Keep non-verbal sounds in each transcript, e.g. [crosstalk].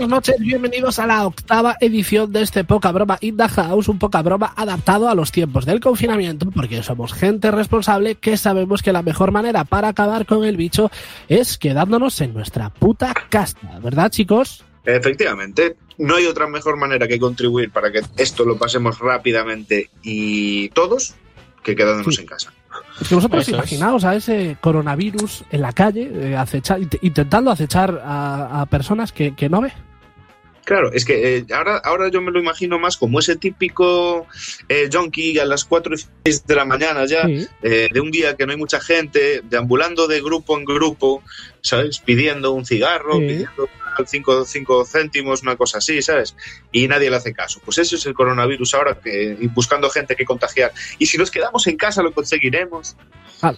Buenas noches, bienvenidos a la octava edición de este Poca Broma in the House, un poca broma adaptado a los tiempos del confinamiento, porque somos gente responsable que sabemos que la mejor manera para acabar con el bicho es quedándonos en nuestra puta casa, ¿verdad chicos? Efectivamente, no hay otra mejor manera que contribuir para que esto lo pasemos rápidamente y todos que quedándonos Sí. en casa. Es que vosotros Eso es. imaginaos a ese coronavirus en la calle, eh, acecha- int- intentando acechar a, a personas que, que no ve. Claro, es que eh, ahora, ahora yo me lo imagino más como ese típico eh, junkie a las 4 y 6 de la mañana ya, Sí. eh, de un día que no hay mucha gente, deambulando de grupo en grupo, ¿sabes? Pidiendo un cigarro, Sí. pidiendo 5 cinco céntimos, una cosa así, ¿sabes? Y nadie le hace caso. Pues eso es el coronavirus ahora, que, buscando gente que contagiar. Y si nos quedamos en casa lo conseguiremos. A,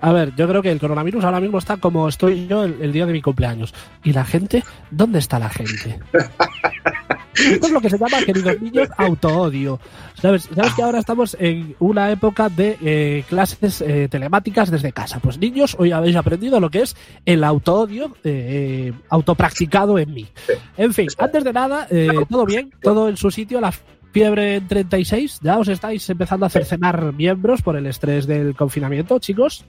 a ver, yo creo que el coronavirus ahora mismo está como estoy yo el, el día de mi cumpleaños. ¿Y la gente? ¿Dónde está la gente? [laughs] Esto es lo que se llama, queridos niños, autoodio. ¿Sabes? ¿Sabes que ahora estamos en una época de eh, clases eh, telemáticas desde casa? Pues niños, hoy habéis aprendido lo que es el autoodio eh, autopracticado en mí. En fin, antes de nada, eh, todo bien, todo en su sitio, la fiebre en 36, ya os estáis empezando a cercenar miembros por el estrés del confinamiento, chicos.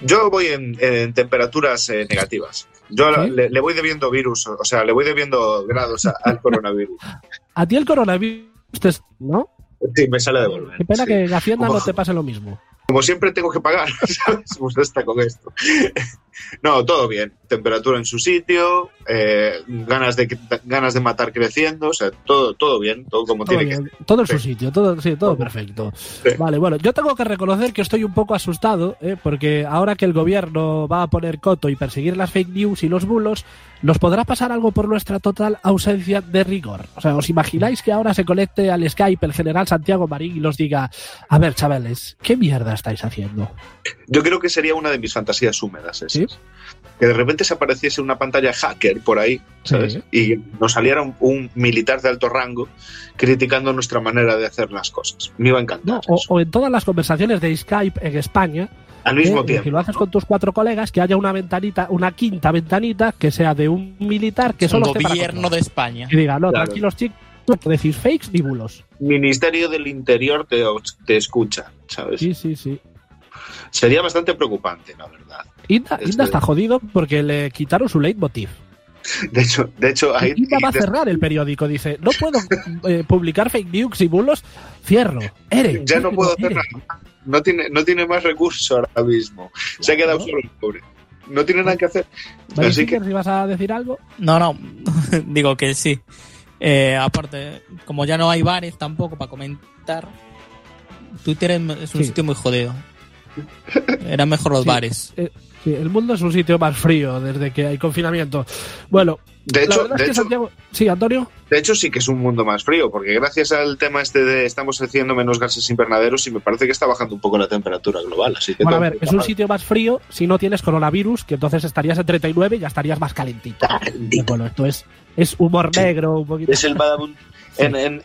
Yo voy en, en temperaturas eh, negativas. Yo ¿Sí? le, le voy debiendo virus, o sea, le voy debiendo grados a- al coronavirus. [laughs] A ti el coronavirus, te- ¿no? Sí, me sale de volver. Qué pena sí. que en Hacienda no te pase lo mismo. Como siempre tengo que pagar, [laughs] ¿sabes? Pues está con esto. No, todo bien. Temperatura en su sitio, eh, ganas, de, ganas de matar creciendo, o sea, todo, todo bien, todo como Todo, tiene que bien, todo en su sitio, todo, sí, todo Todo. perfecto. Sí. Vale, bueno, yo tengo que reconocer que estoy un poco asustado, ¿eh? porque ahora que el gobierno va a poner coto y perseguir las fake news y los bulos, nos podrá pasar algo por nuestra total ausencia de rigor. O sea, ¿os imagináis que ahora se conecte al Skype el general Santiago Marín y los diga, a ver, chavales, ¿qué mierda estáis haciendo? Yo creo que sería una de mis fantasías húmedas esas. ¿Sí? Que de repente se apareciese una pantalla hacker por ahí, ¿sabes? Sí. Y nos saliera un, un militar de alto rango criticando nuestra manera de hacer las cosas. Me iba a encantar. ¿No? O, eso. o en todas las conversaciones de Skype en España, Al mismo Eh, tiempo. Si lo haces con tus cuatro colegas, que haya una ventanita, una quinta ventanita que sea de un militar que solo esté para gobierno de España. Y diga, no, Claro. tranquilos chicos, no decís fakes ni bulos. Ministerio del Interior te, te escucha, ¿sabes? Sí, sí, sí. Sería bastante preocupante, la verdad. Inda, Este- Inda está jodido porque le quitaron su leitmotiv. [laughs] De hecho, de hecho ahí Inda va a cerrar el periódico. Dice, no puedo eh, publicar fake news y bulos. Cierro. Ere. ya no puedo hacer nada. No tiene, no tiene más recursos ahora mismo. Se ha quedado solo el pobre. No tiene nada que hacer. Así que si vas a decir algo. No, no, [laughs] digo que sí. Eh, aparte, como ya no hay bares tampoco para comentar, Twitter es es un Sí. sitio muy jodido. Eran mejor los Sí. bares. Sí, el mundo es un sitio más frío desde que hay confinamiento. Bueno, de hecho, de es que hecho, Santiago. Sí, Antonio. de hecho, sí que es un mundo más frío, porque gracias al tema este de estamos haciendo menos gases invernaderos y me parece que está bajando un poco la temperatura global. Así que Bueno, a ver, es un sitio más frío si no tienes coronavirus, que entonces estarías en 39 y ya estarías más calentito. Bueno, esto es, es humor Sí. negro, un poquito. Es el badabun. [laughs] En- en- de-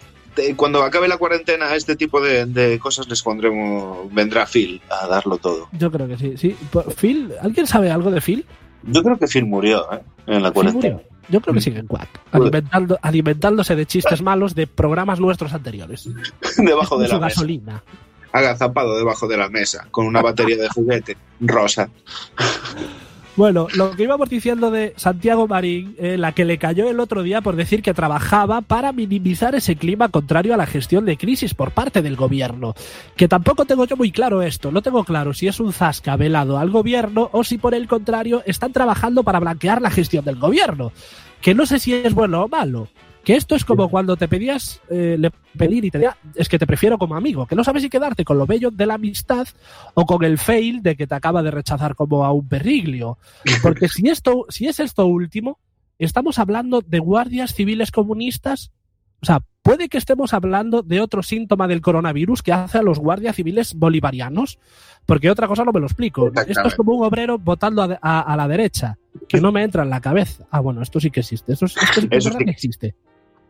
cuando acabe la cuarentena, a este tipo de, de cosas les pondremos. Vendrá Phil a darlo todo. Yo creo que sí, sí. Pues, Phil, ¿alguien sabe algo de Phil? Yo creo que Phil murió ¿eh? en la Phil cuarentena. murió. Yo creo que sigue en Quack, alimentando, alimentándose de chistes malos de programas nuestros anteriores. [laughs] Debajo de la mesa. gasolina. Agazapado debajo de la mesa, con una batería de juguete rosa. Bueno, lo que íbamos diciendo de Santiago Marín, eh, la que le cayó el otro día por decir que trabajaba para minimizar ese clima contrario a la gestión de crisis por parte del gobierno. Que tampoco tengo yo muy claro esto, no tengo claro si es un zasca velado al gobierno o si por el contrario están trabajando para blanquear la gestión del gobierno. Que no sé si es bueno o malo. Que esto es como cuando te pedías eh, le pedir y te decía, es que te prefiero como amigo, que no sabes si quedarte con lo bello de la amistad o con el fail de que te acaba de rechazar como a un perriglio. Porque si esto, si es esto último, estamos hablando de guardias civiles comunistas. O sea, puede que estemos hablando de otro síntoma del coronavirus que hace a los guardias civiles bolivarianos, porque otra cosa no me lo explico. Esto es como un obrero votando a, a- a la derecha, que no me entra en la cabeza. Ah, bueno, esto sí que existe. Esto, es- esto sí que es Eso verdad sí. que existe.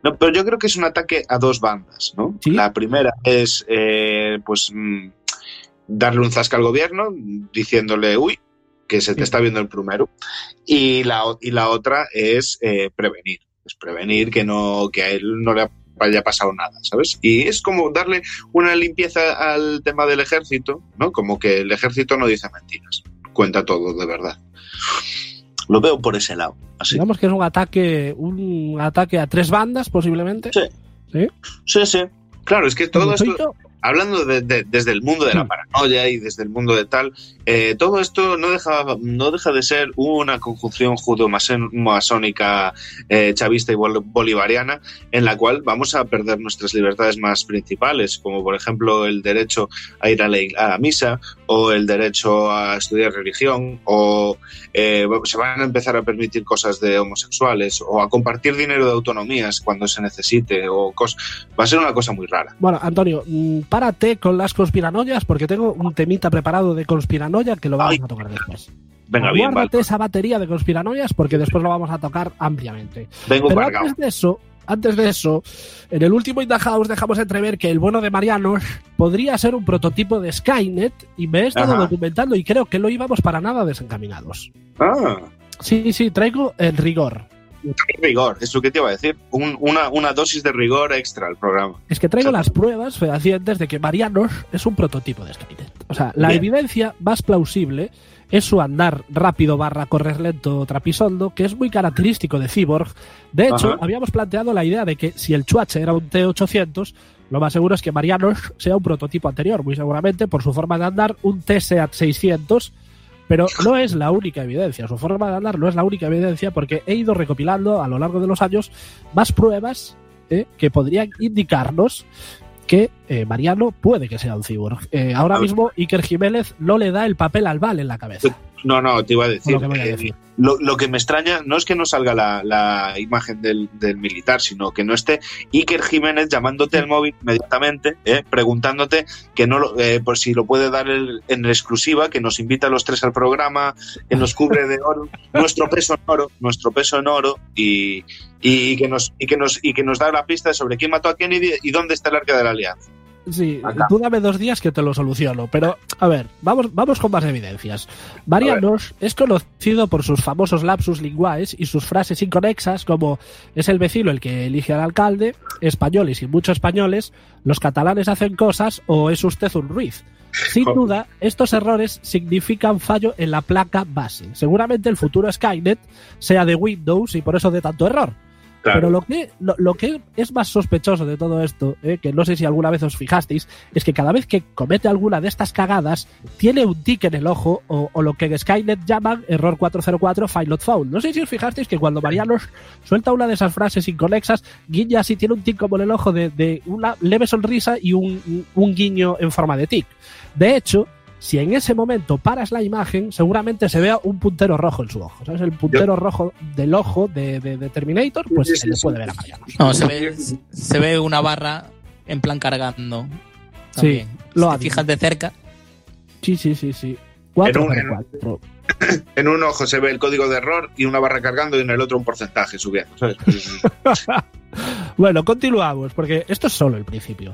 No, pero yo creo que es un ataque a dos bandas, ¿no? Sí. La primera es, eh, pues, mm, darle un zasca al gobierno, diciéndole, uy, que se te está viendo el primero. Y la, y la otra es eh, prevenir. Es prevenir que, no, que a él no le haya pasado nada, ¿sabes? Y es como darle una limpieza al tema del ejército, ¿no? Como que el ejército no dice mentiras, cuenta todo de verdad. Lo veo por ese lado. Así. Digamos que es un ataque, un ataque a tres bandas, posiblemente. Sí. ¿Sí? Sí, sí. Claro, es que todo esto. Hablando de- de- desde el mundo de la Hmm. paranoia y desde el mundo de tal, eh, todo esto no deja, no deja de ser una conjunción judo-masónica, eh, chavista y bol- bolivariana, en la cual vamos a perder nuestras libertades más principales, como por ejemplo el derecho a ir a la, ig- a la misa, o el derecho a estudiar religión, o eh, se van a empezar a permitir cosas de homosexuales, o a compartir dinero de autonomías cuando se necesite, o cosas. Va a ser una cosa muy rara. Bueno, Antonio, mm, párate con las conspiranoias porque tengo un temita preparado de conspiranoia que lo vamos Ay. a tocar después. Venga, bien, Guárdate vale. esa batería de conspiranoias porque después lo vamos a tocar ampliamente. Vengo Pero cargado. antes de eso, antes de eso, en el último In the House dejamos entrever que el bueno de Marianos podría ser un prototipo de Skynet y me he estado Ajá. documentando y creo que no íbamos para nada desencaminados. Ah, Sí, sí, traigo el rigor. Rigor, es lo que te iba a decir. Un- una, una dosis de rigor extra al programa. Es que traigo las pruebas fehacientes de que Marianos es un prototipo de Skynet. O sea, la Bien. evidencia más plausible es su andar rápido barra correr lento trapisondo, que es muy característico de Cyborg. De hecho, Ajá. habíamos planteado la idea de que si el Chuache era un T800, lo más seguro es que Marianos sea un prototipo anterior, muy seguramente por su forma de andar, un T-Seat 600, pero no es la única evidencia. Su forma de andar no es la única evidencia porque he ido recopilando a lo largo de los años más pruebas eh, que podrían indicarnos que eh, Mariano puede que sea un cyborg. Eh, ahora mismo Iker Jiménez no le da el papel al Val en la cabeza. No, no, te iba a decir. Lo que eh, lo, lo me extraña no es que no salga la, la imagen del, del militar, sino que no esté Iker Jiménez llamándote al móvil inmediatamente, eh, preguntándote que no lo, eh, por si lo puede dar el- en exclusiva, que nos invita a los tres al programa, que nos cubre de oro, [laughs] nuestro peso en oro, nuestro peso en oro, y, y que nos, y que nos, y que nos da la pista sobre quién mató a Kennedy y dónde está el arca de la alianza. Sí, Acá. tú dame dos días que te lo soluciono. Pero, a ver, vamos, vamos con más evidencias. Marianos es conocido por sus famosos lapsus linguaes y sus frases inconexas como es el vecino el que elige al alcalde, españoles y muchos españoles, los catalanes hacen cosas o es usted un ruiz. Sin duda, estos errores significan fallo en la placa base. Seguramente el futuro Skynet sea de Windows y por eso de tanto error. Pero lo que, lo, lo que es más sospechoso de todo esto, eh, que no sé si alguna vez os fijasteis, es que cada vez que comete alguna de estas cagadas, tiene un tic en el ojo o, o lo que en Skynet llaman error 404 file not found. No sé si os fijasteis que cuando Marianos suelta una de esas frases inconexas, guiña así, tiene un tic como en el ojo de, de una leve sonrisa y un, un guiño en forma de tic. De hecho, si en ese momento paras la imagen, seguramente se vea un puntero rojo en su ojo. ¿Sabes? El puntero rojo del ojo de, de- de Terminator, pues Sí, se sí, le sí. puede ver a Mariano. No, se ve, se ve una barra en plan cargando. También. lo si ha te fijas de cerca. Sí, sí, sí, sí. 4 En un- 4. [clears throat] En un ojo se ve el código de error y una barra cargando y en el otro un porcentaje subiendo. ¿sabes? [laughs] Bueno, continuamos, porque esto es solo el principio.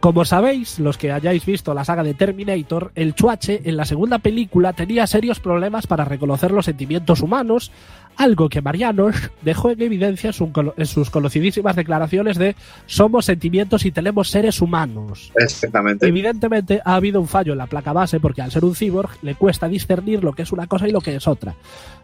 Como sabéis, los que hayáis visto la saga de Terminator, el Chuache en la segunda película tenía serios problemas para reconocer los sentimientos humanos, algo que Marianos [laughs] dejó en evidencia en su- en sus conocidísimas declaraciones de somos sentimientos y tenemos seres humanos. Exactamente. Evidentemente ha habido un fallo en la placa base porque al ser un cyborg le cuesta discernir lo que es una cosa y lo que es otra.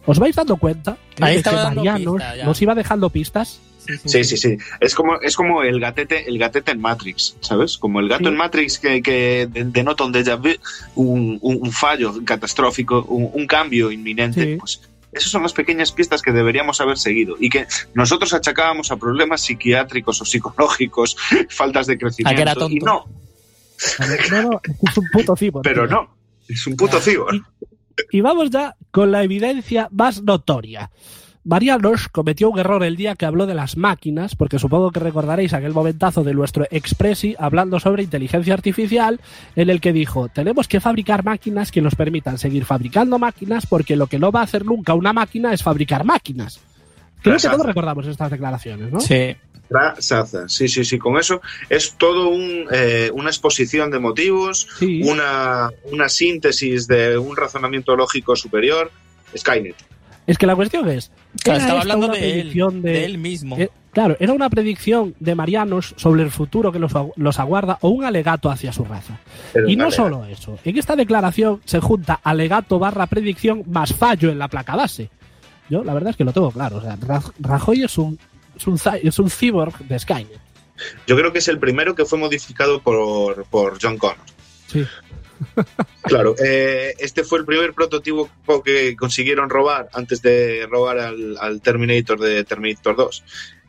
¿Os vais dando cuenta Ahí de estaba que Marianos pista, nos iba dejando pistas? Sí, sí, sí. Es como, es como el gatete, el gatete en Matrix, ¿sabes? Como el gato Sí. en Matrix que, que de- denota un déjà vu, un, un- un fallo catastrófico, un, un cambio inminente. Sí. Pues esas son las pequeñas pistas que deberíamos haber seguido y que nosotros achacábamos a problemas psiquiátricos o psicológicos, [laughs] faltas de crecimiento. A que era Y tonto. no, No, no, es un puto cyborg. [laughs] pero tío. no. Es un puto cyborg. Y vamos ya con la evidencia más notoria. Marianos cometió un error el día que habló de las máquinas, porque supongo que recordaréis aquel momentazo de nuestro Expressi hablando sobre inteligencia artificial, en el que dijo, tenemos que fabricar máquinas que nos permitan seguir fabricando máquinas, porque lo que no va a hacer nunca una máquina es fabricar máquinas. Creo que todos recordamos estas declaraciones, ¿no? Sí. Sí, sí, sí. Con eso es todo un, eh, una exposición de motivos, Sí. una, una síntesis de un razonamiento lógico superior Skynet. Es que la cuestión es. Claro, ¿era estaba esta hablando una de él, predicción de él mismo. eh, claro, era una predicción de Marianos sobre el futuro que los, agu- los aguarda o un alegato hacia su raza. Pero Y no solo eso. En esta declaración se junta alegato barra predicción más fallo en la placa base. Yo, la verdad es que lo tengo claro. O sea, Raj- Rajoy es un, es un, cy- es un cyborg de Skynet. Yo creo que es el primero que fue modificado por, por John Connor. Sí. Claro, eh, este fue el primer prototipo que consiguieron robar antes de robar al, al Terminator de Terminator 2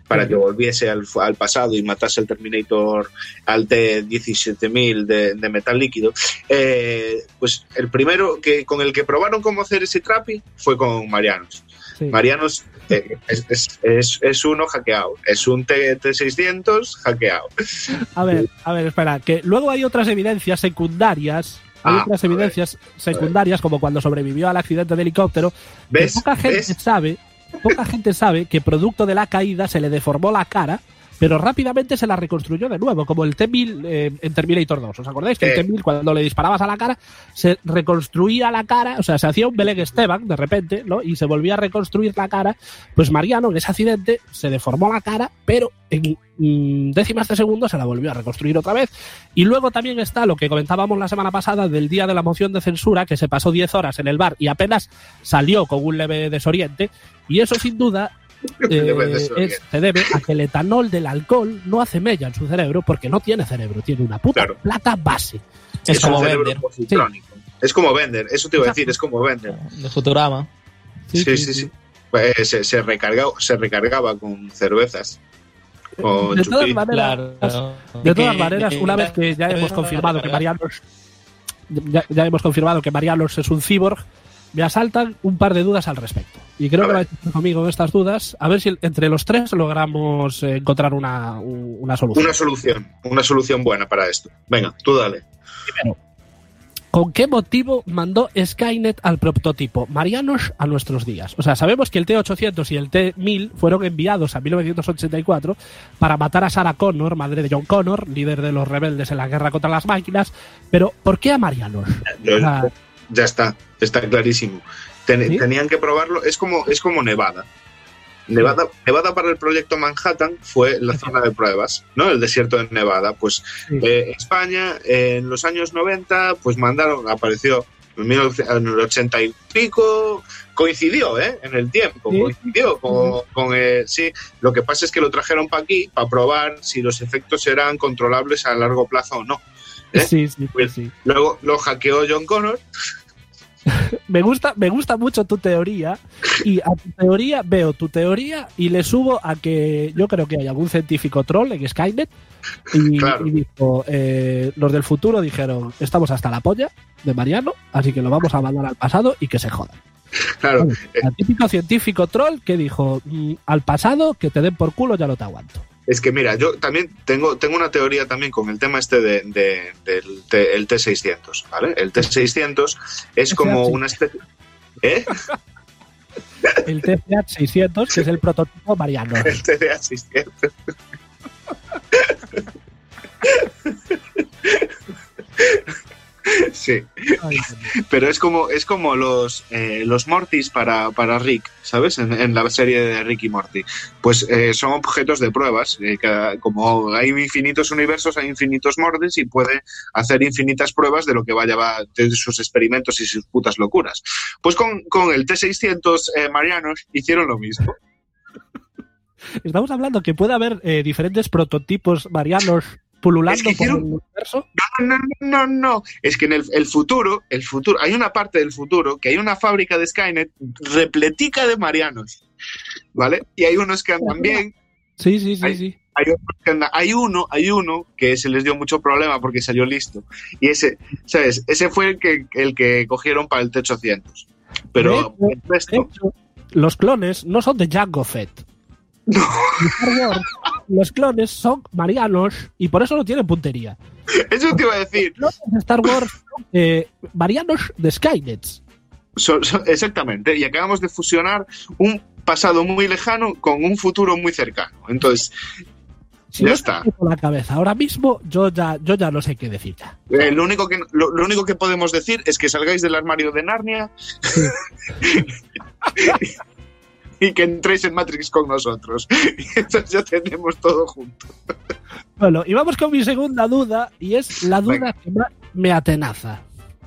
para que volviese al, al pasado y matase al Terminator al T-17000 de, de metal líquido. Eh, pues el primero que con el que probaron cómo hacer ese trapi fue con Marianos. sí. Marianos eh, es, es- es- es uno hackeado, es un T- T600 hackeado. A ver, a ver, espera, que luego hay otras evidencias secundarias. Hay Ah, otras evidencias secundarias, como cuando sobrevivió al accidente de helicóptero, que ¿Ves? poca gente ¿Ves? sabe, poca gente sabe que producto de la caída se le deformó la cara, pero rápidamente se la reconstruyó de nuevo, como el T-1000 eh, en Terminator 2. ¿Os acordáis que Sí. el T-1000 cuando le disparabas a la cara se reconstruía la cara, o sea, se hacía un Belén Esteban de repente, ¿no? Y se volvía a reconstruir la cara. Pues Mariano en ese accidente se deformó la cara, pero en mm, décimas de segundo se la volvió a reconstruir otra vez. Y luego también está lo que comentábamos la semana pasada del día de la moción de censura, que se pasó 10 horas en el bar y apenas salió con un leve desoriente. Y eso sin duda [laughs] eh, es- se debe a que el etanol del alcohol no hace mella en su cerebro porque no tiene cerebro, tiene una puta Claro. placa base. Es, como positrónico. Es como Bender, eso te iba a decir, es como Bender. de Futurama. Sí, sí, sí. Eh, se, se, recargaba, se recargaba con cervezas. Con De todas maneras, Claro. De todas Que- maneras, una vez que ya hemos confirmado que Marianos ya, ya hemos confirmado que Marianos es un cyborg, me asaltan un par de dudas al respecto. Y creo que vais conmigo en estas dudas, a ver si entre los tres logramos eh, encontrar una, un- una solución. Una solución, una solución buena para esto. Venga, tú dale. Primero, ¿con qué motivo mandó Skynet al prototipo Marianos a nuestros días? O sea, sabemos que el T-800 y el T-1000 fueron enviados a 1984 para matar a Sarah Connor, madre de John Connor, líder de los rebeldes en la guerra contra las máquinas, pero ¿por qué a Marianos? Ya está, está clarísimo. Ten- ¿Sí? Tenían que probarlo, es como, es como Nevada. Nevada, Nevada para el proyecto Manhattan fue la zona de pruebas, ¿no? El desierto de Nevada. Pues Sí. eh, España eh, en los años 90, pues mandaron, apareció en 1900 en el 80 y pico, coincidió, ¿eh? En el tiempo, Sí. coincidió con, con, eh, sí. Lo que pasa es que lo trajeron para aquí para probar si los efectos eran controlables a largo plazo o no. ¿eh? sí, sí, sí, sí. Luego lo hackeó John Connor [laughs] Me gusta, me gusta mucho tu teoría y a tu teoría veo tu teoría y le subo a que yo creo que hay algún científico troll en Skynet y, Claro. y dijo, eh, los del futuro dijeron, estamos hasta la polla de Mariano, así que lo vamos a mandar al pasado y que se jodan. Claro, El típico científico troll que dijo, "Mm, al pasado, que te den por culo, ya no te aguanto. Es que mira, yo también tengo, tengo una teoría también con el tema este de, de- del T, el T600, ¿vale? El T600 es como una especie... ¿Eh? [laughs] El TCH 600, que es el prototipo Mariano. El TDA600. [laughs] [laughs] Sí, Ay, pero es como, es como los, eh, los Mortys para, para Rick, ¿sabes? En, en la serie de Rick y Morty. Pues eh, son objetos de pruebas. eh, cada- como hay infinitos universos, hay infinitos Mortys y puede hacer infinitas pruebas de lo que vaya va, de sus experimentos y sus putas locuras. Pues con, con el T600 eh, Marianos hicieron lo mismo. Estamos hablando que puede haber diferentes prototipos marianos pululando Es que por el universo. No, no, no, no, no. Es que en el, el futuro, el futuro, hay una parte del futuro que hay una fábrica de Skynet repletica de marianos, ¿vale? Y hay unos que andan bien, Sí, sí, sí, Ay. sí. hay andan- hay uno, hay uno que se les dio mucho problema porque salió listo. Y ese, ¿sabes? Ese fue el que, el que cogieron para el T800. Pero el resto, hecho, los clones no son de Jango Fett. Los clones son marianos y por eso no tienen puntería. eso te iba a decir. Los clones de Star Wars son eh, marianos de Skynet. So- so- exactamente. Y acabamos de fusionar un pasado muy lejano con un futuro muy cercano. Entonces, Si Ya no está. con la cabeza ahora mismo, yo ya, yo ya no sé qué decir ya. Eh, lo, único que, lo, lo único que podemos decir es que salgáis del armario de Narnia [laughs] y que entréis en Matrix con nosotros. [laughs] Y entonces ya tenemos todo junto. Bueno, y vamos con mi segunda duda, y es la duda Venga. que más me atenaza.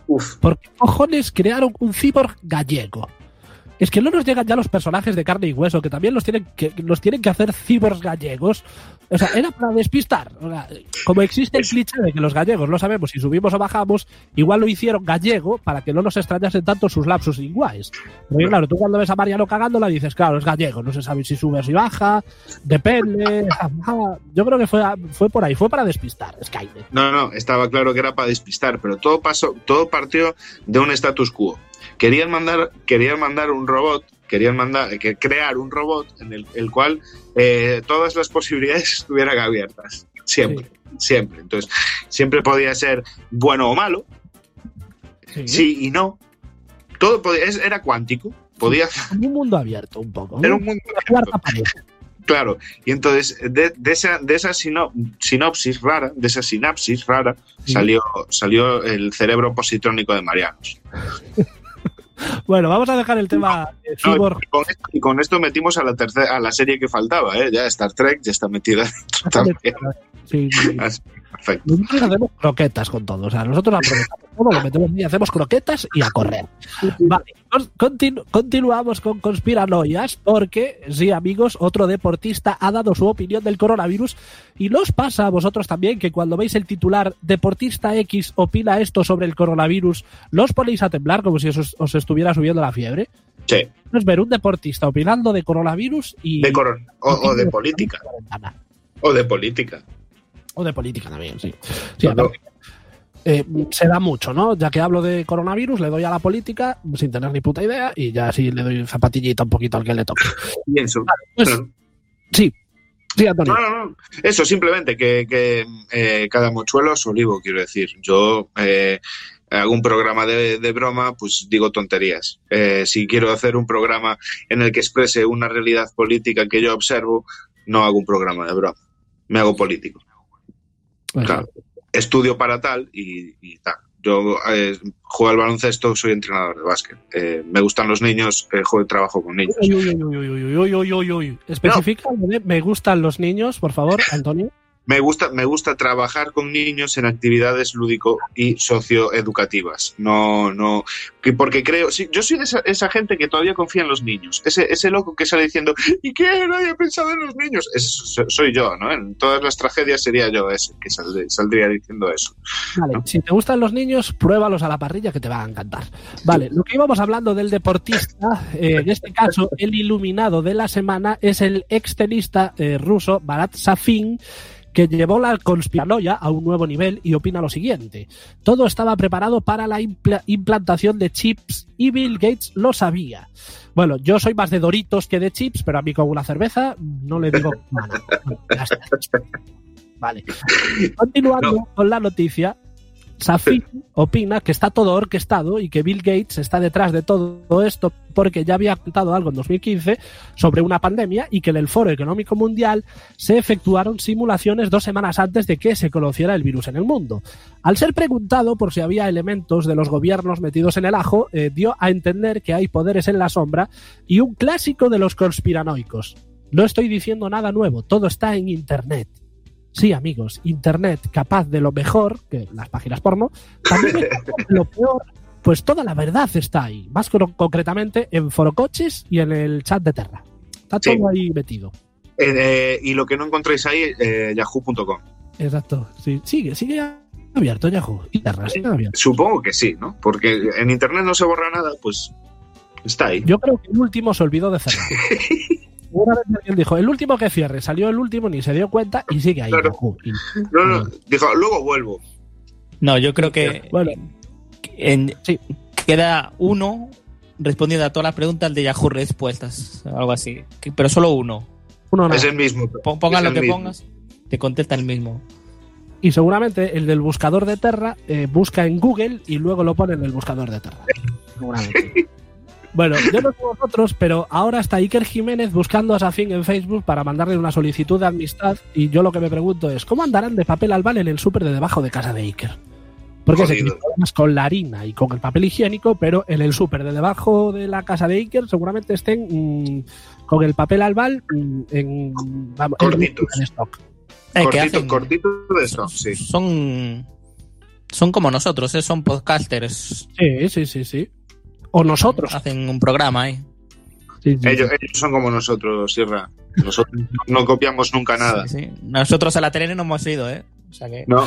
Uf. ¿Por qué cojones crearon un cyborg gallego? Es que no nos llegan ya los personajes de carne y hueso, que también los tienen que, los tienen que hacer cyborgs gallegos. O sea, era para despistar. O sea, como existe el cliché de que los gallegos no sabemos si subimos o bajamos, igual lo hicieron gallego para que no nos extrañasen tanto sus lapsus linguales. Porque claro, tú cuando ves a Mariano cagándola dices, claro, es gallego, no se sabe si sube o si baja, depende. [laughs] ah, Yo creo que fue, fue por ahí, fue para despistar, Skynet. No, no, estaba claro que era para despistar, pero todo pasó, todo partió de un status quo. Querían mandar, querían mandar un robot, querían mandar, eh, que crear un robot en el, el cual eh, todas las posibilidades [laughs] estuvieran abiertas. Siempre, siempre. Entonces, siempre podía ser bueno o malo, sí y no. Todo podía, era cuántico. Podía Un mundo abierto, un poco. era un mundo pared. Claro, y entonces de, de esa, de esa sino- sinopsis rara, de esa sinapsis rara, Sí. salió, salió el cerebro positrónico de Marianos. [laughs] Bueno, vamos a dejar el tema de No, cyborg. y, con esto, y con esto metimos a la tercera, a la serie que faltaba, ¿eh? Ya Star Trek ya está metida dentro también. Sí, [laughs] perfecto. Nosotros hacemos croquetas con todo. O sea, nosotros aprovechamos todo, lo metemos y hacemos croquetas y a correr. Vale, con- continu- continuamos con conspiranoias porque, sí, amigos, otro deportista ha dado su opinión del coronavirus y nos pasa a vosotros también que cuando veis el titular Deportista X opina esto sobre el coronavirus, los ponéis a temblar como si os, os estuviera subiendo la fiebre. Sí, Es ver un deportista opinando de coronavirus y... de coron- o, o de política. O de política. O de política también, sí. Sí, aparte, eh, se da mucho, ¿no? Ya que hablo de coronavirus, le doy a la política sin tener ni puta idea y ya así le doy zapatillita un poquito al que le toque. [laughs] Pienso. Pues, Claro. sí, sí, Antonio. No, no, no. Eso, simplemente que, que, eh, cada mochuelo a su olivo, quiero decir. Yo eh, hago un programa de, de broma, pues digo tonterías. Eh, si quiero hacer un programa en el que exprese una realidad política que yo observo, no hago un programa de broma. Me hago político. Claro, estudio para tal y, y tal. Yo eh, juego al baloncesto, soy entrenador de básquet. Eh, me gustan los niños, eh, trabajo con niños. Uy, uy, uy, Especifica, no. me gustan los niños, por favor, Antonio. Me gusta, me gusta trabajar con niños en actividades lúdico y socioeducativas. No, no, que porque creo, sí, yo soy de esa, esa gente que todavía confía en los niños. Ese, ese loco que sale diciendo, ¿y qué? Nadie ha pensado en los niños. Soy yo, ¿no? En todas las tragedias sería yo ese que saldría, saldría diciendo eso. Vale, si te gustan los niños, pruébalos a la parrilla que te van a encantar. Vale, lo que íbamos hablando del deportista, eh, en este caso, el iluminado de la semana es el extenista eh, ruso Barat Safin, que llevó la conspiranoia a un nuevo nivel y opina lo siguiente. Todo estaba preparado para la impla- implantación de chips y Bill Gates lo sabía. Bueno, yo soy más de Doritos que de chips, pero a mí con una cerveza no le digo [laughs] nada. Bueno. Vale. [laughs] Continuando con la noticia, Safin opina que está todo orquestado y que Bill Gates está detrás de todo esto porque ya había contado algo en 2015 sobre una pandemia y que en el Foro Económico Mundial se efectuaron simulaciones dos semanas antes de que se conociera el virus en el mundo. Al ser preguntado por si había elementos de los gobiernos metidos en el ajo, eh, dio a entender que hay poderes en la sombra y un clásico de los conspiranoicos. No estoy diciendo nada nuevo, todo está en Internet. Sí, amigos, Internet capaz de lo mejor, que las páginas porno, también es capaz de lo peor, pues toda la verdad está ahí. Más con- concretamente en Forocoches y en el chat de Terra. Está Sí. todo ahí metido. Eh, eh, y lo que no encontréis ahí, eh, yahoo.com. Exacto. Sí, sigue, sigue abierto Yahoo. Y Terra sigue abierto. Supongo que sí, ¿no? Porque en internet no se borra nada, pues está ahí. Yo creo que el último se olvidó de cerrar. [laughs] Una vez alguien dijo, el último que cierre, salió el último, ni se dio cuenta y sigue ahí. Claro. Y- No, no, dijo, luego vuelvo. No, yo creo que Bueno, en- Sí. queda uno respondiendo a todas las preguntas de Yahoo Respuestas, algo así. Que- Pero solo uno. uno nada. Es el mismo. Po- Pongas lo que mismo. pongas, te contesta el mismo. Y seguramente el del buscador de Terra eh, busca en Google y luego lo pone en el buscador de Terra. [laughs] Seguramente. Bueno, yo no sé vosotros, pero ahora está Iker Jiménez buscando a Safin en Facebook para mandarle una solicitud de amistad. Y yo lo que me pregunto es: ¿cómo andarán de papel albal en el súper de debajo de casa de Iker? Porque se Jodido. quitó además con la harina y con el papel higiénico, pero en el súper de debajo de la casa de Iker seguramente estén mm, con el papel albal mm, en, vamos, en- Cortitos. en stock. Eh, que cortito, hacen- cortito de esto, sí. Son, son como nosotros, ¿eh? son podcasters. Sí, sí, sí, sí. O nosotros. Hacen un programa ahí. Sí, sí. Ellos, ellos son como nosotros, Sierra. Nosotros no copiamos nunca nada. Sí, sí. Nosotros a la tele no hemos ido, ¿eh? O sea que... No,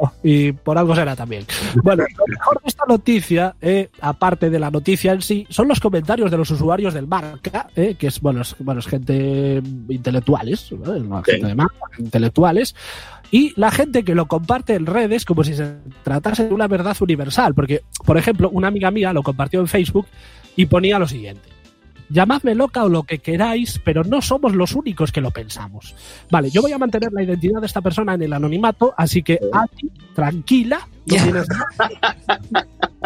Oh, y por algo será también. [laughs] Bueno, lo mejor de esta noticia, eh, aparte de la noticia en sí, son los comentarios de los usuarios del marca, eh, que es, bueno, es, bueno, es gente intelectuales, ¿no? No, gente de marca, intelectuales, y la gente que lo comparte en redes como si se tratase de una verdad universal. Porque, por ejemplo, una amiga mía lo compartió en Facebook y ponía lo siguiente. Llamadme loca o lo que queráis, pero no somos los únicos que lo pensamos. Vale, yo voy a mantener la identidad de esta persona en el anonimato, así que Ati, tranquila, no tienes-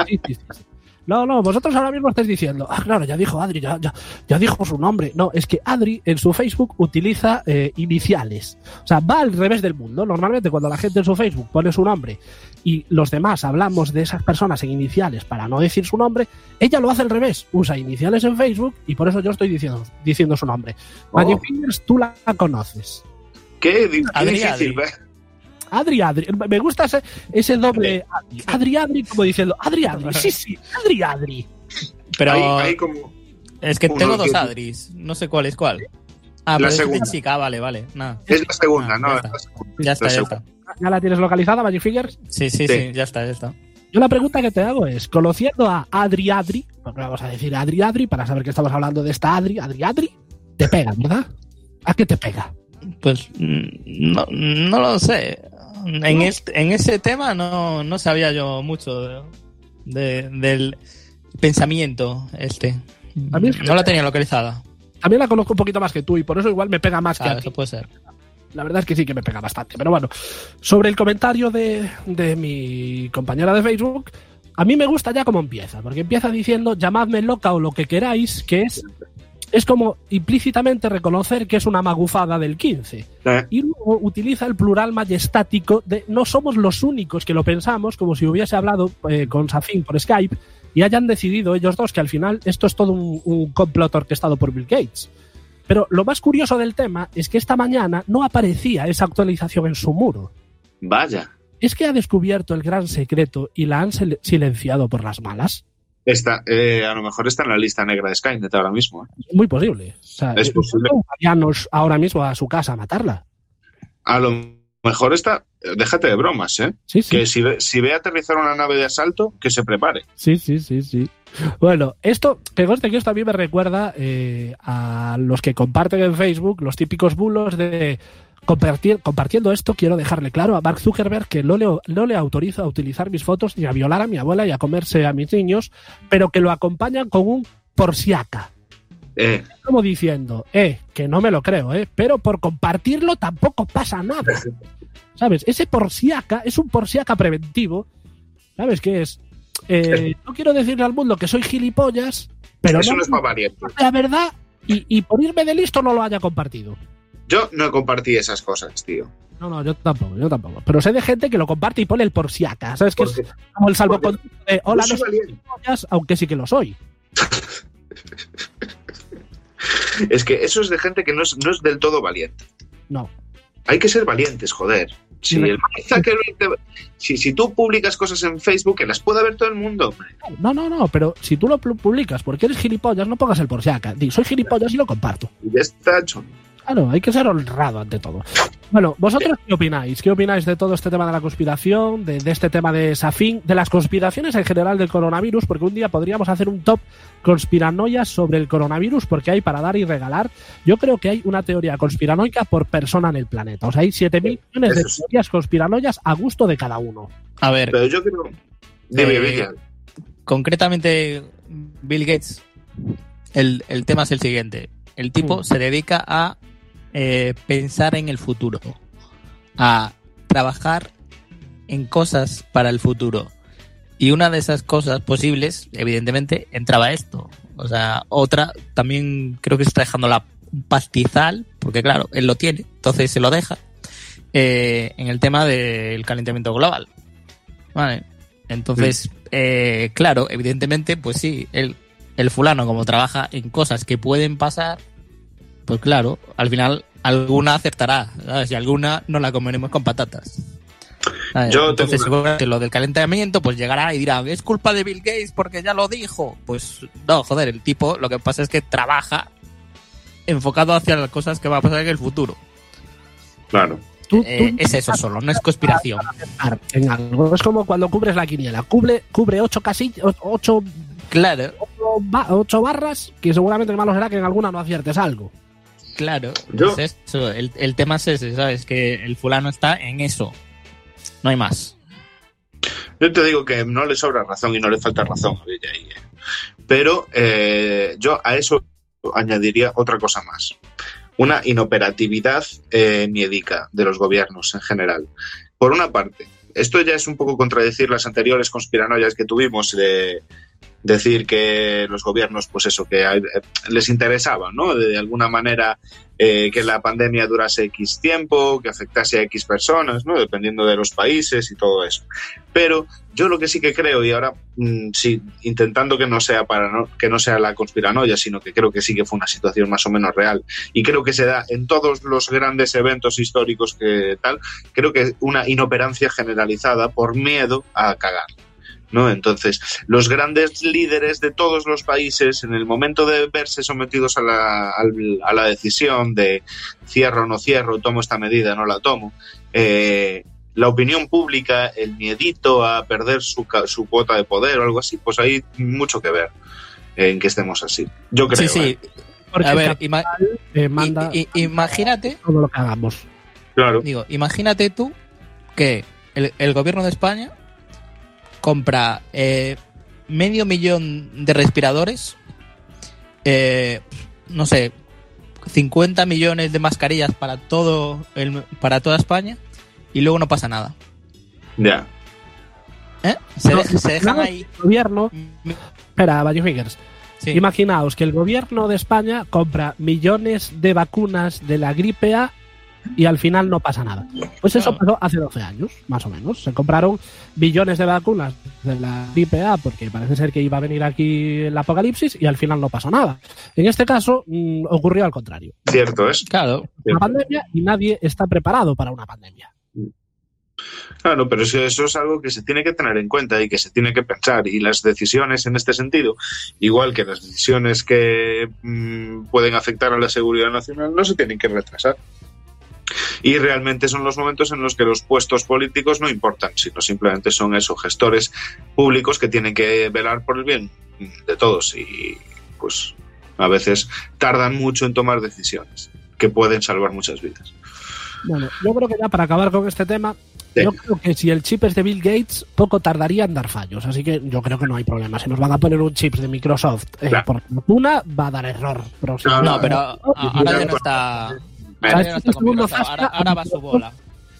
sí, sí, sí. No, no, vosotros ahora mismo estáis diciendo, ah, claro, ya dijo Adri, ya, ya, ya dijo su nombre. No, es que Adri en su Facebook utiliza eh, iniciales. O sea, va al revés del mundo. Normalmente cuando la gente en su Facebook pone su nombre y los demás hablamos de esas personas en iniciales para no decir su nombre, ella lo hace al revés. Usa iniciales en Facebook y por eso yo estoy diciendo, diciendo su nombre. Oh. Magic Fingers, tú la conoces. qué, Adri, difícil. Adri. ¿ves? Adri, Adri. Me gusta ese, ese doble Adri, Adri, Adri, como diciendo, Adri, Adri. Sí, sí, Adri, Adri. Pero Ahí, ahí como. es que tengo dos que- Adris. No sé cuál es cuál. Ah, La pero es segunda. chica, vale, vale. Nada. Es la segunda, Ah, ¿no? ya Es está. la segunda. Ya está, La ya está. ¿Ya la tienes localizada, Magic Fingers? Sí, sí, Sí. sí, ya está, ya está. Yo la pregunta que te hago es, conociendo a Adri Adri, porque vamos a decir Adri Adri para saber que estamos hablando de esta Adri, Adri Adri, te pega, ¿verdad? ¿A qué te pega? Pues mm, no, no lo sé. En, este, en ese tema no, no sabía yo mucho de- de- del pensamiento este. A mí es que no la tenía localizada. También la conozco un poquito más que tú y por eso igual me pega más que a ti. eso puede ser. La verdad es que sí que me pega bastante. Pero bueno, sobre el comentario de, de mi compañera de Facebook, a mí me gusta ya cómo empieza, porque empieza diciendo llamadme loca o lo que queráis, que es, es como implícitamente reconocer que es una magufada del 15. Eh, Y luego utiliza el plural majestático de no somos los únicos que lo pensamos, como si hubiese hablado eh, con Safin por Skype y hayan decidido ellos dos que al final esto es todo un, un complot orquestado por Bill Gates. Pero lo más curioso del tema es que esta mañana no aparecía esa actualización en su muro. Vaya. ¿Es que ha descubierto el gran secreto y la han sil- silenciado por las malas? Está, eh, a lo mejor está en la lista negra de Skynet ahora mismo. ¿eh? Es muy posible. O sea, Es eh, posible. ahora mismo a su casa a matarla. A lo mejor está. Déjate de bromas, ¿eh? Sí, sí. Que si ve, si ve aterrizar una nave de asalto, que se prepare. Sí, sí, sí, sí. Bueno, esto, que conste que esto a mí me recuerda eh, a los que comparten en Facebook los típicos bulos de compartir, compartiendo esto, quiero dejarle claro a Mark Zuckerberg que no le, no le autorizo a utilizar mis fotos ni a violar a mi abuela y a comerse a mis niños, pero que lo acompañan con un por si aca. Eh, Como diciendo, eh, que no me lo creo, eh, pero por compartirlo tampoco pasa nada. [laughs] ¿Sabes? Ese por si aca es un por si aca preventivo. ¿Sabes qué es? Eh, no quiero decirle al mundo que soy gilipollas, pero eso no, no es para valiente. la verdad y, y por irme de listo no lo haya compartido. Yo no compartí esas cosas, tío. No, no, yo tampoco, yo tampoco. Pero sé de gente que lo comparte y pone el por si aca. ¿Sabes? Que es como el salvoconducto de hola, no soy aunque sí que lo soy. [laughs] Es que eso es de gente que no es, no es del todo valiente. No. Hay que ser valientes, joder. Si, el te- si, si tú publicas cosas en Facebook, que las pueda ver todo el mundo. hombre. No, no, no, pero si tú lo pu- publicas porque eres gilipollas, no pongas el por si. Di, soy gilipollas y lo comparto. Y ya está hecho. Claro, hay que ser honrado ante todo. Bueno, ¿vosotros qué opináis? ¿Qué opináis de todo este tema de la conspiración, de, de este tema de Safin, de las conspiraciones en general del coronavirus? Porque un día podríamos hacer un top conspiranoias sobre el coronavirus, porque hay para dar y regalar. Yo creo que hay una teoría conspiranoica por persona en el planeta. O sea, hay 7.000 millones de teorías conspiranoias a gusto de cada uno. A ver, Pero yo creo. Dime, Eh, concretamente Bill Gates, el, el tema es el siguiente. El tipo Mm. se dedica a eh, pensar en el futuro, a trabajar en cosas para el futuro. Y una de esas cosas posibles, evidentemente, entraba esto. O sea, otra también creo que se está dejando la pastizal, porque claro, él lo tiene, entonces se lo deja, eh, en el tema del calentamiento global. Vale. Entonces, eh, claro, evidentemente, pues sí, el, el fulano como trabaja en cosas que pueden pasar, pues claro, al final alguna acertará, ¿sabes? Y alguna no la comeremos con patatas. ¿sabes? Yo Entonces, tengo seguramente lo del calentamiento, pues llegará y dirá, es culpa de Bill Gates porque ya lo dijo. Pues no, joder, el tipo lo que pasa es que trabaja enfocado hacia las cosas que va a pasar en el futuro. Claro. Tú- Eh, tú- es eso solo, no es conspiración. en algo. Es como cuando cubres la quiniela. Cubre, cubre ocho casillas, ocho, Claro, ocho ocho barras, que seguramente el malo será que en alguna no aciertes algo. Claro. Yo- Es eso, el, el tema es ese, ¿sabes? Que el fulano está en eso. No hay más. Yo te digo que no le sobra razón y no le falta razón a Villa ahí. Pero eh, yo a eso añadiría otra cosa más. Una inoperatividad eh, miedica de los gobiernos en general. Por una parte, esto ya es un poco contradecir las anteriores conspiranoias que tuvimos de decir que los gobiernos, pues eso, que eh, les interesaba, ¿no? De, alguna manera eh, que la pandemia durase X tiempo, que afectase a X personas, ¿no? Dependiendo de los países y todo eso. Pero yo lo que sí que creo, y ahora mm, sí, intentando que no sea para no, que no sea la conspiranoia, sino que creo que sí que fue una situación más o menos real, y creo que se da en todos los grandes eventos históricos que tal, creo que una inoperancia generalizada por miedo a cagar. ¿No? Entonces, los grandes líderes de todos los países, en el momento de verse sometidos a la, al- a la decisión de cierro o no cierro, tomo esta medida, no la tomo, eh, la opinión pública, el miedito a perder su, ca- su cuota de poder o algo así, pues hay mucho que ver en que estemos así. Yo creo. Sí, sí. ¿eh? Porque A ver, capital, ima- eh, manda i- i- imagínate, todo lo que hagamos. Claro. digo, imagínate tú que el, el gobierno de España compra eh, medio millón de respiradores, eh, no sé, 50 millones de mascarillas para todo el, para toda España y luego no pasa nada. Ya. ¿Eh? Se, No, deja- se dejan ahí. El gobierno, espera, Valle Fingers, Sí. imaginaos que el gobierno de España compra millones de vacunas de la gripe A y al final no pasa nada. Pues eso pasó hace 12 años, más o menos. Se compraron billones de vacunas de la gripe A porque parece ser que iba a venir aquí el apocalipsis y al final no pasó nada. En este caso mm, ocurrió al contrario. Cierto es. Claro, Una pandemia y nadie está preparado para una pandemia. Claro, pero eso es algo que se tiene que tener en cuenta y que se tiene que pensar. Y las decisiones en este sentido, igual que las decisiones que mm, pueden afectar a la seguridad nacional, no se tienen que retrasar. Y realmente son los momentos en los que los puestos políticos no importan, sino simplemente son esos gestores públicos que tienen que velar por el bien de todos. Y pues a veces tardan mucho en tomar decisiones que pueden salvar muchas vidas. Bueno, yo creo que ya para acabar con este tema, Sí. yo creo que si el chip es de Bill Gates, poco tardaría en dar fallos. Así que yo creo que no hay problema. Si nos van a poner un chip de Microsoft eh, Claro. por fortuna, va a dar error. no, pero a- ahora ya no está. No está con Microsoft, ahora, ahora va su bola.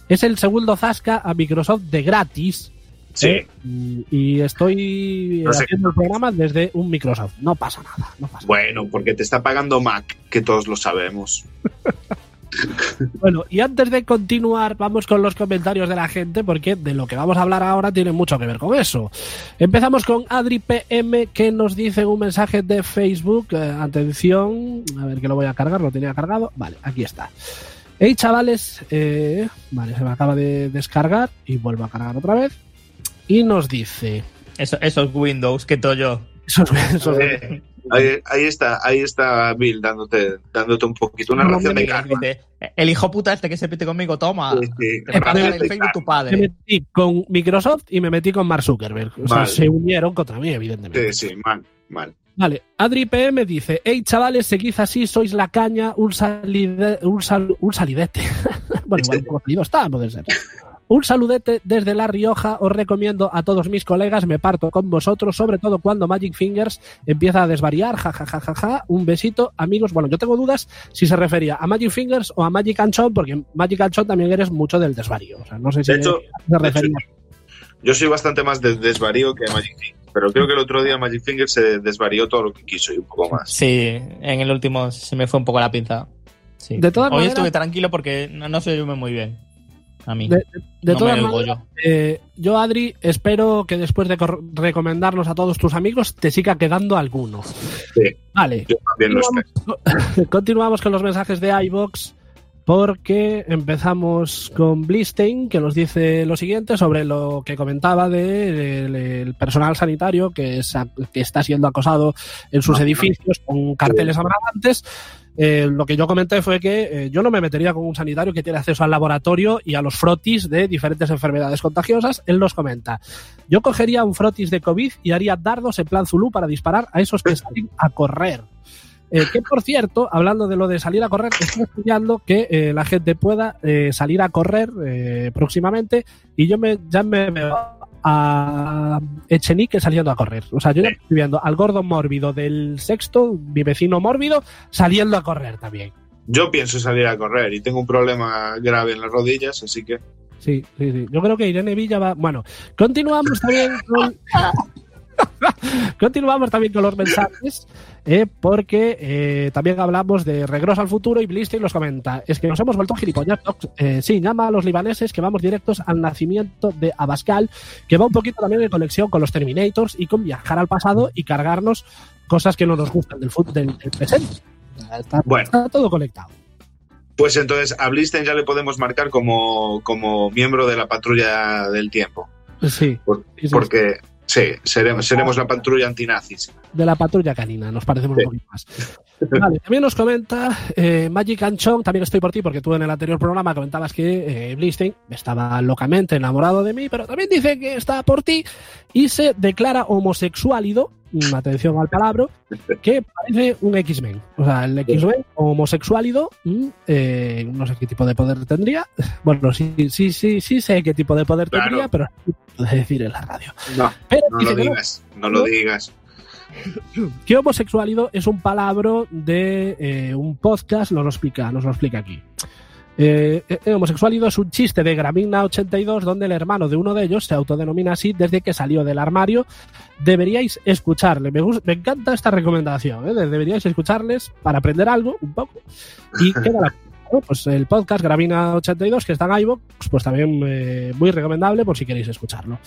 Es el segundo Zasca a Microsoft de gratis. Sí. eh, y y estoy No sé. haciendo el programa desde un Microsoft. No pasa nada. No pasa Bueno, porque te está pagando Mac, que todos lo sabemos. [laughs] Bueno, y antes de continuar, vamos con los comentarios de la gente, porque de lo que vamos a hablar ahora tiene mucho que ver con eso. Empezamos con Adri PM, que nos dice un mensaje de Facebook. eh, atención, a ver que lo voy a cargar, lo tenía cargado. Vale, aquí está. Hey chavales, eh, vale, se me acaba de descargar y vuelvo a cargar otra vez. Y nos dice. Eso, esos Windows que todo yo. Eso es- eso es- Eh, ahí, ahí está, ahí está Bill dándote, dándote un poquito una No, ración de. Dice, el hijo puta este que se pite conmigo, toma. Sí, sí, Te ración el Facebook tu karma. me padre. metí con Microsoft y me metí con Mark Zuckerberg. O sea, se unieron contra mí, evidentemente. Sí, sí, mal, mal. Vale, Adri PM dice, hey chavales, seguid así, sois la caña, un, salide, un, sal- un salidete. [laughs] bueno, igual salido está, puede ser. Un saludete desde La Rioja, os recomiendo a todos mis colegas, me parto con vosotros, sobre todo cuando Magic Fingers empieza a desvariar, ja, ja, ja, ja, ja. un besito, amigos. Bueno, yo tengo dudas si se refería a Magic Fingers o a Magic Anchon, porque Magic Anchon también eres mucho del desvarío. O sea, no sé si De hecho- se refería. Yo soy bastante más de desvarío que Magic Finger, pero creo que el otro día Magic Finger se desvarió todo lo que quiso y un poco más. Sí, en el último se me fue un poco la pinza. Sí. De todas Hoy maneras- estuve tranquilo porque no, no se oye muy bien. A mí. De, de- de no todas maneras, yo. eh, yo, Adri, espero que después de cor- recomendarnos a todos tus amigos, te siga quedando alguno. Sí. Vale. Yo también lo espero. [laughs] Continuamos con los mensajes de iBox porque empezamos con Blistein que nos dice lo siguiente sobre lo que comentaba del el personal sanitario que, es- que está siendo acosado en sus Ah. edificios con carteles amarrantes. Eh, lo que yo comenté fue que eh, yo no me metería con un sanitario que tiene acceso al laboratorio y a los frotis de diferentes enfermedades contagiosas. Él nos comenta, yo cogería un frotis de COVID y haría dardos en plan Zulu para disparar a esos que salen a correr. Eh, que por cierto, hablando de lo de salir a correr, estoy estudiando que la gente pueda salir a correr próximamente y yo me, ya me veo a Echenique saliendo a correr. O sea, yo ya Sí. estoy viendo al gordo mórbido del sexto, mi vecino mórbido, saliendo a correr también. Yo pienso salir a correr y tengo un problema grave en las rodillas, así que Sí, sí, sí. Yo creo que Irene Villa va. Bueno, continuamos también [laughs] con. [laughs] continuamos también con los mensajes, eh, porque eh, también hablamos de Regreso al futuro y Blister los comenta. Es que nos hemos vuelto gilipollas. Eh, sí, llama a los libaneses que vamos directos al nacimiento de Abascal, que va un poquito también de conexión con los Terminators y con viajar al pasado y cargarnos cosas que no nos gustan del, del, del presente. Está, Bueno. está todo conectado. pues entonces a Blisten ya le podemos marcar como, como miembro de la patrulla del tiempo. Sí. Por- sí, sí. porque sí, seremos, seremos la patrulla antinazis. de la patrulla canina, nos parecemos Sí. un poquito más. Vale, también nos comenta eh, Magic Anchong, también estoy por ti porque tú en el anterior programa comentabas que eh, Blistein estaba locamente enamorado de mí, pero también dice que está por ti y se declara homosexuálido, mm, atención al palabra, que parece un X-Men. O sea, el X-Men homosexuálido, mm, eh, no sé qué tipo de poder tendría. Bueno, sí, sí, sí, sí sé qué tipo de poder Claro. tendría, pero no puedo decir en la radio. No, Pero no lo no, digas, no lo digas. Que homosexualido es un palabra de eh, un podcast, nos lo explica, nos lo explica aquí. Eh, eh, homosexualido es un chiste de Gramina 82 donde el hermano de uno de ellos se autodenomina así desde que salió del armario. Deberíais escucharle. Me, encanta esta recomendación. ¿eh? De- Deberíais escucharles para aprender algo un poco. Y [laughs] queda la ¿no? pues el podcast Gravina 82 que está en iVoox, pues también muy recomendable por si queréis escucharlo.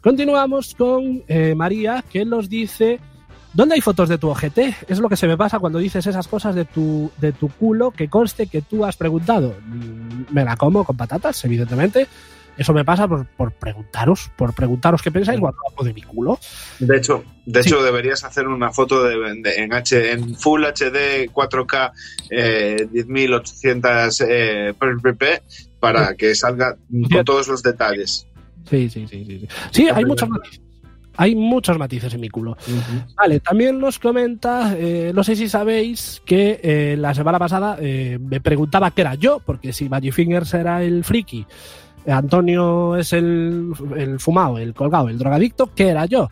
Continuamos con María que nos dice ¿Dónde hay fotos de tu ojete? Es lo que se me pasa cuando dices esas cosas de tu, de tu culo que conste que tú has preguntado. Mm, Me la como con patatas, evidentemente. Eso me pasa por, por preguntaros, por preguntaros qué pensáis cuando hablo de mi culo. De hecho, de Sí. hecho deberías hacer una foto de, de- en, H, en Full HD 4K eh, 10800 eh, pp para que salga con todos los detalles. Sí, sí, sí, sí. Sí, hay muchos matices. Hay muchos matices en mi culo. Vale, también nos comenta, eh, no sé si sabéis que eh, la semana pasada eh, me preguntaba qué era yo, porque si Magic Fingers era el friki, Antonio es el, el fumado, el colgado, el drogadicto, ¿qué era yo?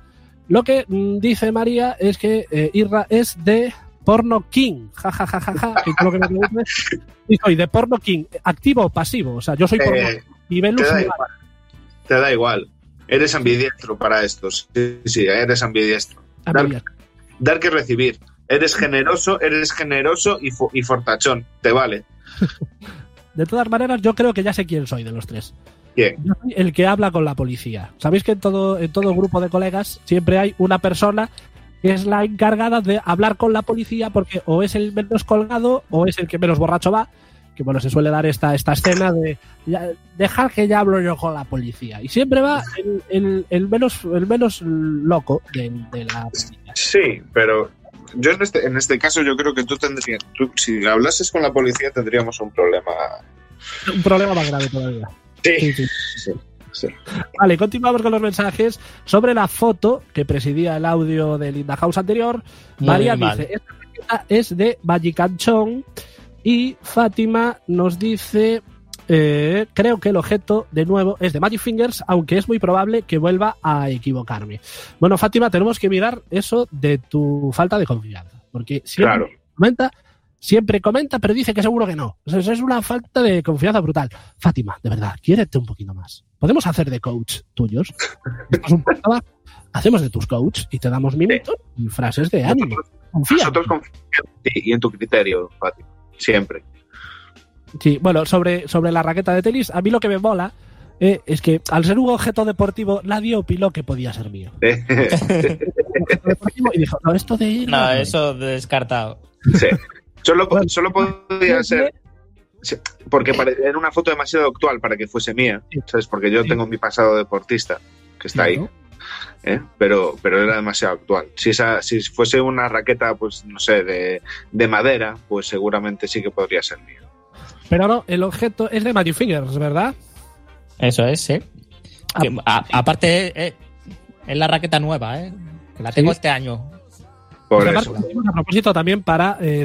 Lo que mm, dice María es que Irra es de Porno King, ja, ja, ja, ja, ja, que es lo que me pregunta. Y soy de Porno King, activo o pasivo, o sea, yo soy porno nivel te da usuario. igual. Te da igual. Eres ambidiestro para estos. Sí, sí, eres ambidiestro. María. Dar que recibir. Eres generoso, eres generoso y, fo- y fortachón. Te vale. [laughs] De todas maneras, yo creo que ya sé quién soy de los tres. ¿Quién? Yo soy el que habla con la policía. Sabéis que en todo, en todo grupo de colegas siempre hay una persona que es la encargada de hablar con la policía porque o es el menos colgado o es el que menos borracho va. Que bueno, se suele dar esta, esta escena de ya, dejar que ya hablo yo con la policía. Y siempre va el, el- el menos, el menos loco de, de la policía. Sí, pero yo en este, en este caso yo creo que tú tendrías, tú, si hablases con la policía tendríamos un problema. Un problema más grave todavía. Sí, sí. sí, sí. Vale, continuamos con los mensajes sobre la foto que presidía el audio de Linda House anterior. Muy María dice, esta es de Magicanchón y Fátima nos dice, eh, creo que el objeto de nuevo es de Magic Fingers, aunque es muy probable que vuelva a equivocarme. Bueno, Fátima, tenemos que mirar eso de tu falta de confianza, porque siempre Claro. comenta Siempre comenta, pero dice que seguro que no. Eso es una falta de confianza brutal. Fátima, de verdad, quiérete un poquito más. Podemos hacer de coach tuyos. Un hacemos de tus coach y te damos minutos y frases de ánimo. Confía. Nosotros confiamos en ti y en tu criterio, Fátima. Siempre. Sí, bueno, sobre, sobre la raqueta de tenis, a mí lo que me mola eh, es que al ser un objeto deportivo, nadie opinó que podía ser mío. [laughs] Un objeto deportivo y dijo, no, esto de... No, eso descartado. Sí. Solo, Bueno, solo podía ser. sí, Porque era una foto demasiado actual para que fuese mía. ¿sabes? Porque yo Sí. tengo mi pasado deportista, que está ahí. ¿Eh? pero, pero era demasiado actual. Si, esa, si fuese una raqueta, pues no sé, de, de madera, pues seguramente sí que podría ser mía. Pero no, el objeto es de Matthew Fingers, ¿verdad? Eso es, sí. Ah, Que, a- aparte, eh, es la raqueta nueva, ¿eh? Que la tengo Sí. este año. Por eso. aparte, a propósito también para eh,